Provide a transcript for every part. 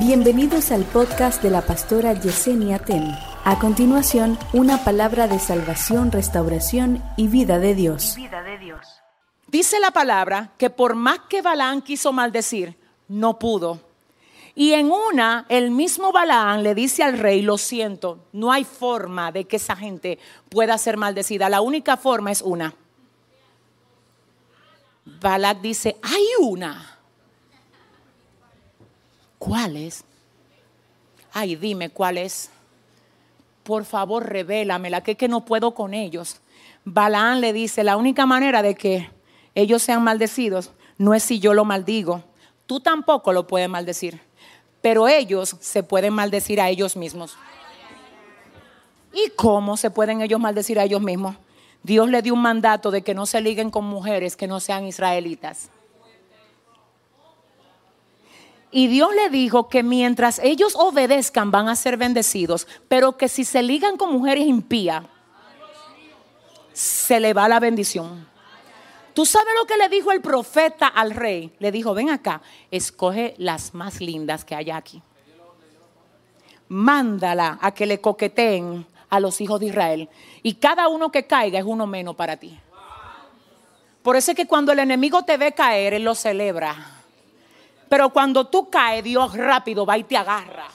Bienvenidos al podcast de la pastora Yesenia Ten. A continuación, una palabra de salvación, restauración y vida de Dios. Dice la palabra que por más que Balaán quiso maldecir, no pudo. Y en una, el mismo Balaán le dice al rey, lo siento, no hay forma de que esa gente pueda ser maldecida. La única forma es una. Balac dice, hay una. ¿Cuál es? Ay, dime cuál es. Por favor, revélamela, que es que no puedo con ellos. Balaán le dice, la única manera de que ellos sean maldecidos no es si yo lo maldigo. Tú tampoco lo puedes maldecir, pero ellos se pueden maldecir a ellos mismos. ¿Y cómo se pueden ellos maldecir a ellos mismos? Dios le dio un mandato de que no se liguen con mujeres que no sean israelitas. Y Dios le dijo que mientras ellos obedezcan van a ser bendecidos, pero que si se ligan con mujeres impías, se le va la bendición. ¿Tú sabes lo que le dijo el profeta al rey? Le dijo, ven acá, escoge las más lindas que hay aquí. Mándala a que le coqueteen a los hijos de Israel. Y cada uno que caiga es uno menos para ti. Por eso es que cuando el enemigo te ve caer, él lo celebra. Pero cuando tú caes, Dios rápido va y te agarra.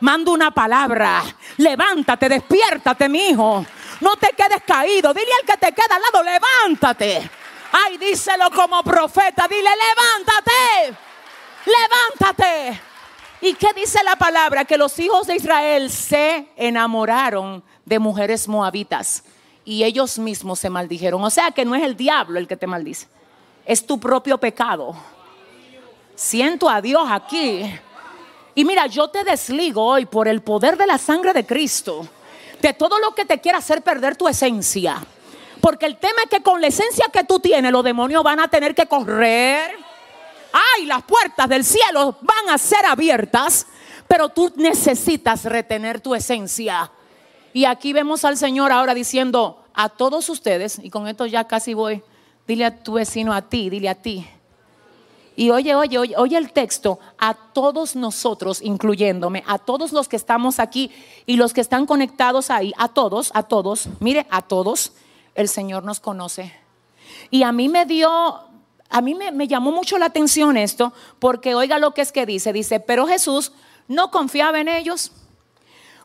Manda una palabra. Levántate, despiértate, mi hijo. No te quedes caído. Dile al que te queda al lado, levántate. Ay, díselo como profeta. Dile, levántate. Levántate. ¿Y qué dice la palabra? Que los hijos de Israel se enamoraron de mujeres moabitas y ellos mismos se maldijeron. O sea que no es el diablo el que te maldice, es tu propio pecado. Siento a Dios aquí. Y mira, yo te desligo hoy por el poder de la sangre de Cristo de todo lo que te quiera hacer perder tu esencia. Porque el tema es que con la esencia que tú tienes, los demonios van a tener que correr. Ay, las puertas del cielo van a ser abiertas, pero tú necesitas retener tu esencia. Y aquí vemos al Señor ahora diciendo a todos ustedes, y con esto ya casi voy, dile a tu vecino, a ti, dile a ti, y oye, oye, oye, oye el texto, a todos nosotros, incluyéndome, a todos los que estamos aquí y los que están conectados ahí, a todos, a todos, mire, a todos, el Señor nos conoce. Y a mí me dio, a mí me, me llamó mucho la atención esto, porque oiga lo que es que dice, dice, pero Jesús no confiaba en ellos,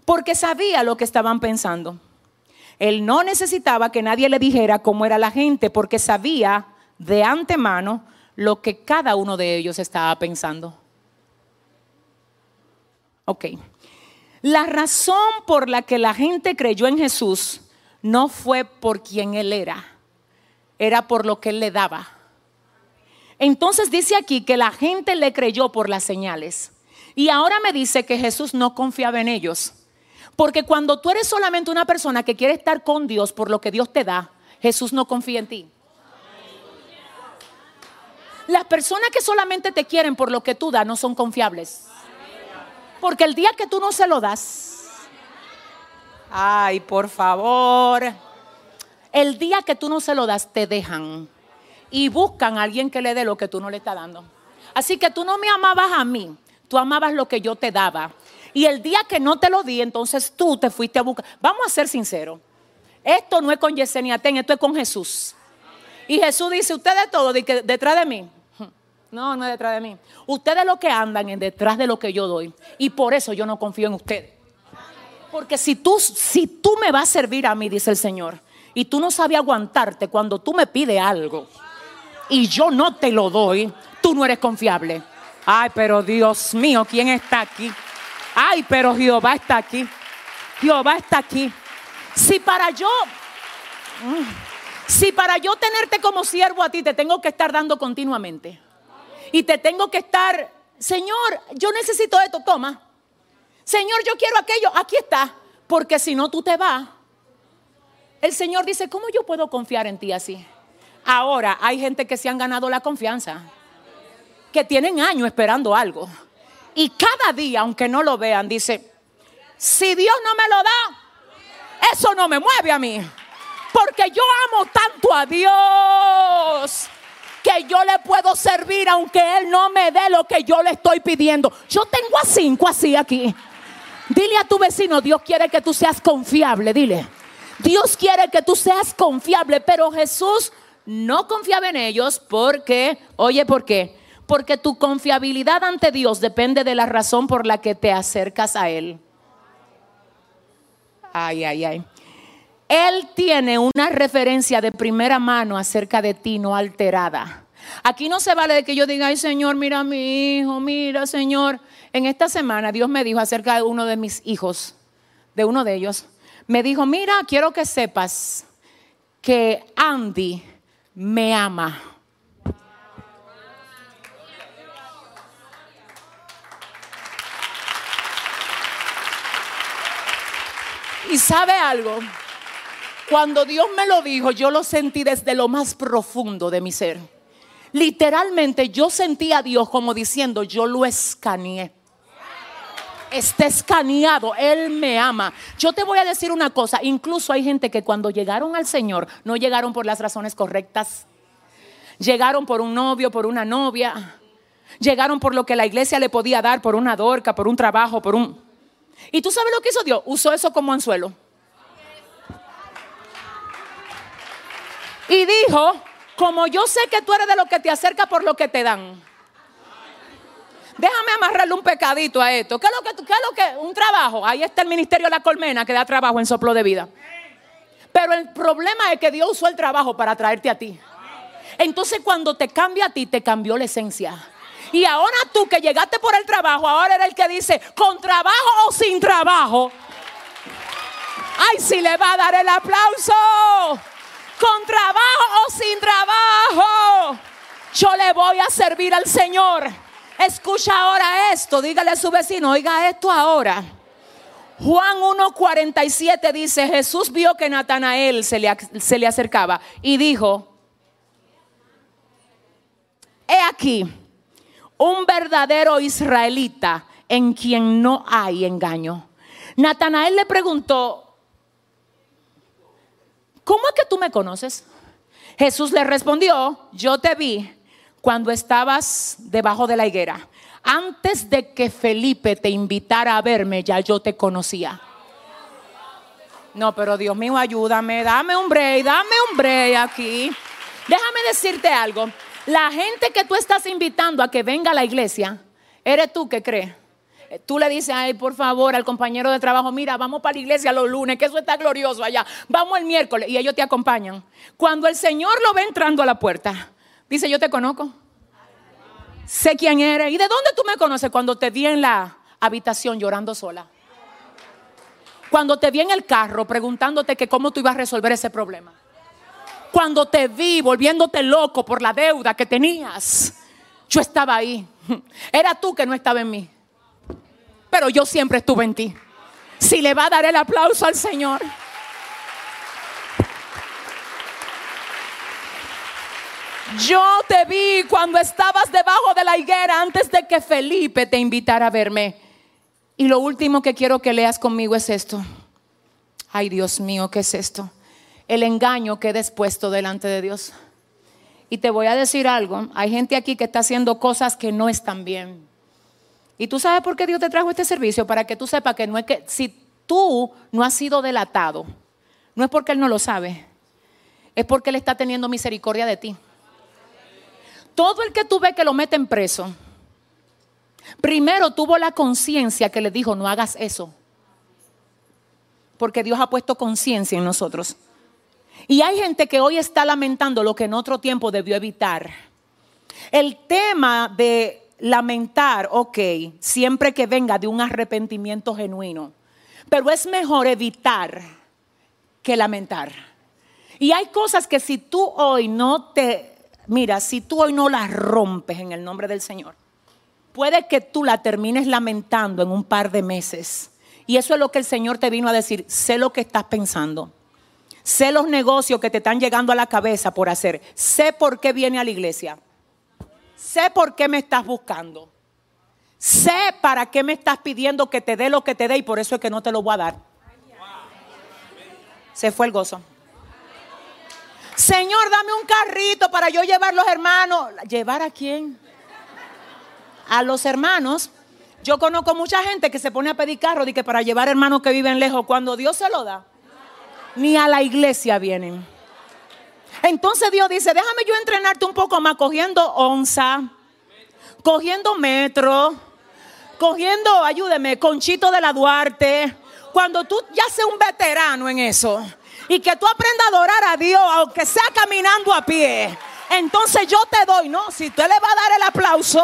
porque sabía lo que estaban pensando. Él no necesitaba que nadie le dijera cómo era la gente, porque sabía de antemano lo que cada uno de ellos estaba pensando. Ok. La razón por la que la gente creyó en Jesús no fue por quien Él era, era por lo que Él le daba. Entonces dice aquí que la gente le creyó por las señales. Y ahora me dice que Jesús no confiaba en ellos. Porque cuando tú eres solamente una persona que quiere estar con Dios por lo que Dios te da, Jesús no confía en ti. Las personas que solamente te quieren por lo que tú das no son confiables. Porque el día que tú no se lo das, ay, por favor, el día que tú no se lo das, te dejan y buscan a alguien que le dé lo que tú no le estás dando. Así que tú no me amabas a mí, tú amabas lo que yo te daba. Y el día que no te lo di, entonces tú te fuiste a buscar. Vamos a ser sinceros. Esto no es con Yesenia Ten, esto es con Jesús. Y Jesús dice, ustedes todo detrás de mí. No, no es detrás de mí. Ustedes lo que andan es detrás de lo que yo doy. Y por eso yo no confío en ustedes. Porque si tú, si tú me vas a servir a mí, dice el Señor, y tú no sabes aguantarte cuando tú me pides algo y yo no te lo doy, tú no eres confiable. Ay, pero Dios mío, ¿quién está aquí? Ay, pero Jehová está aquí. Jehová está aquí. Si para yo, mm, si para yo tenerte como siervo a ti te tengo que estar dando continuamente y te tengo que estar, Señor, yo necesito esto, toma. Señor, yo quiero aquello, aquí está. Porque si no, tú te vas. El Señor dice, ¿cómo yo puedo confiar en ti así? Ahora, hay gente que se han ganado la confianza, que tienen años esperando algo. Y cada día, aunque no lo vean, dice, si Dios no me lo da, eso no me mueve a mí. Porque yo amo tanto a Dios que yo le puedo servir aunque Él no me dé lo que yo le estoy pidiendo. Yo tengo a cinco así aquí. Dile a tu vecino, Dios quiere que tú seas confiable, dile. Dios quiere que tú seas confiable, pero Jesús no confiaba en ellos porque, oye, ¿por qué? Porque tu confiabilidad ante Dios depende de la razón por la que te acercas a Él. Ay, ay, ay. Él tiene una referencia de primera mano acerca de ti, no alterada. Aquí no se vale de que yo diga, ay Señor, mira a mi hijo, mira Señor. En esta semana Dios me dijo acerca de uno de mis hijos, de uno de ellos, me dijo, mira, quiero que sepas que Andy me ama. Y sabe algo, cuando Dios me lo dijo, yo lo sentí desde lo más profundo de mi ser. Literalmente yo sentí a Dios como diciendo, yo lo escaneé. Está escaneado, Él me ama. Yo te voy a decir una cosa, incluso hay gente que cuando llegaron al Señor no llegaron por las razones correctas. Llegaron por un novio, por una novia. Llegaron por lo que la iglesia le podía dar, por una dorca, por un trabajo, por un... ¿Y tú sabes lo que hizo Dios? Usó eso como anzuelo. Y dijo, como yo sé que tú eres de lo que te acerca por lo que te dan. Déjame amarrarle un pecadito a esto. ¿Qué es lo que, qué es lo que, un trabajo? Ahí está el ministerio de la colmena que da trabajo en soplo de vida. Pero el problema es que Dios usó el trabajo para traerte a ti. Entonces cuando te cambia a ti, te cambió la esencia. Y ahora tú que llegaste por el trabajo, ahora era el que dice, con trabajo o sin trabajo. Ay, si le va a dar el aplauso con trabajo o sin trabajo. Yo le voy a servir al Señor. Escucha ahora esto, dígale a su vecino, oiga esto ahora. Juan 1.47 dice, Jesús vio que Natanael se le, se le acercaba y dijo, he aquí un verdadero israelita en quien no hay engaño. Natanael le preguntó, ¿cómo es que tú me conoces? Jesús le respondió, yo te vi cuando estabas debajo de la higuera. Antes de que Felipe te invitara a verme, ya yo te conocía. No, pero Dios mío, ayúdame, dame un break, dame un break aquí. Déjame decirte algo. La gente que tú estás invitando a que venga a la iglesia, eres tú que crees. Tú le dices, ay, por favor, al compañero de trabajo, mira, vamos para la iglesia los lunes, que eso está glorioso allá. Vamos el miércoles y ellos te acompañan. Cuando el Señor lo ve entrando a la puerta, dice, yo te conozco. Sé quién eres. ¿Y de dónde tú me conoces? Cuando te vi en la habitación llorando sola. Cuando te vi en el carro preguntándote que cómo tú ibas a resolver ese problema. Cuando te vi volviéndote loco por la deuda que tenías. Yo estaba ahí. Era tú que no estaba en mí pero yo siempre estuve en ti. Si le va a dar el aplauso al Señor. Yo te vi cuando estabas debajo de la higuera antes de que Felipe te invitara a verme. Y lo último que quiero que leas conmigo es esto. Ay Dios mío, ¿qué es esto? El engaño que he puesto delante de Dios. Y te voy a decir algo, hay gente aquí que está haciendo cosas que no están bien. Y tú sabes por qué Dios te trajo este servicio, para que tú sepas que no es que si tú no has sido delatado, no es porque Él no lo sabe, es porque Él está teniendo misericordia de ti. Todo el que tú ves que lo meten preso, primero tuvo la conciencia que le dijo, no hagas eso. Porque Dios ha puesto conciencia en nosotros. Y hay gente que hoy está lamentando lo que en otro tiempo debió evitar. El tema de lamentar, ok, siempre que venga de un arrepentimiento genuino. Pero es mejor evitar que lamentar. Y hay cosas que si tú hoy no te, mira, si tú hoy no las rompes en el nombre del Señor, puede que tú la termines lamentando en un par de meses. Y eso es lo que el Señor te vino a decir, sé lo que estás pensando. Sé los negocios que te están llegando a la cabeza por hacer. Sé por qué viene a la iglesia. Sé por qué me estás buscando. Sé para qué me estás pidiendo que te dé lo que te dé y por eso es que no te lo voy a dar. Se fue el gozo. Señor, dame un carrito para yo llevar los hermanos. ¿Llevar a quién? A los hermanos. Yo conozco mucha gente que se pone a pedir carro de que para llevar hermanos que viven lejos, cuando Dios se lo da, ni a la iglesia vienen. Entonces Dios dice, déjame yo entrenarte un poco más cogiendo onza, cogiendo metro, cogiendo, ayúdeme, conchito de la Duarte. Cuando tú ya seas un veterano en eso y que tú aprendas a adorar a Dios, aunque sea caminando a pie, entonces yo te doy, no, si usted le va a dar el aplauso.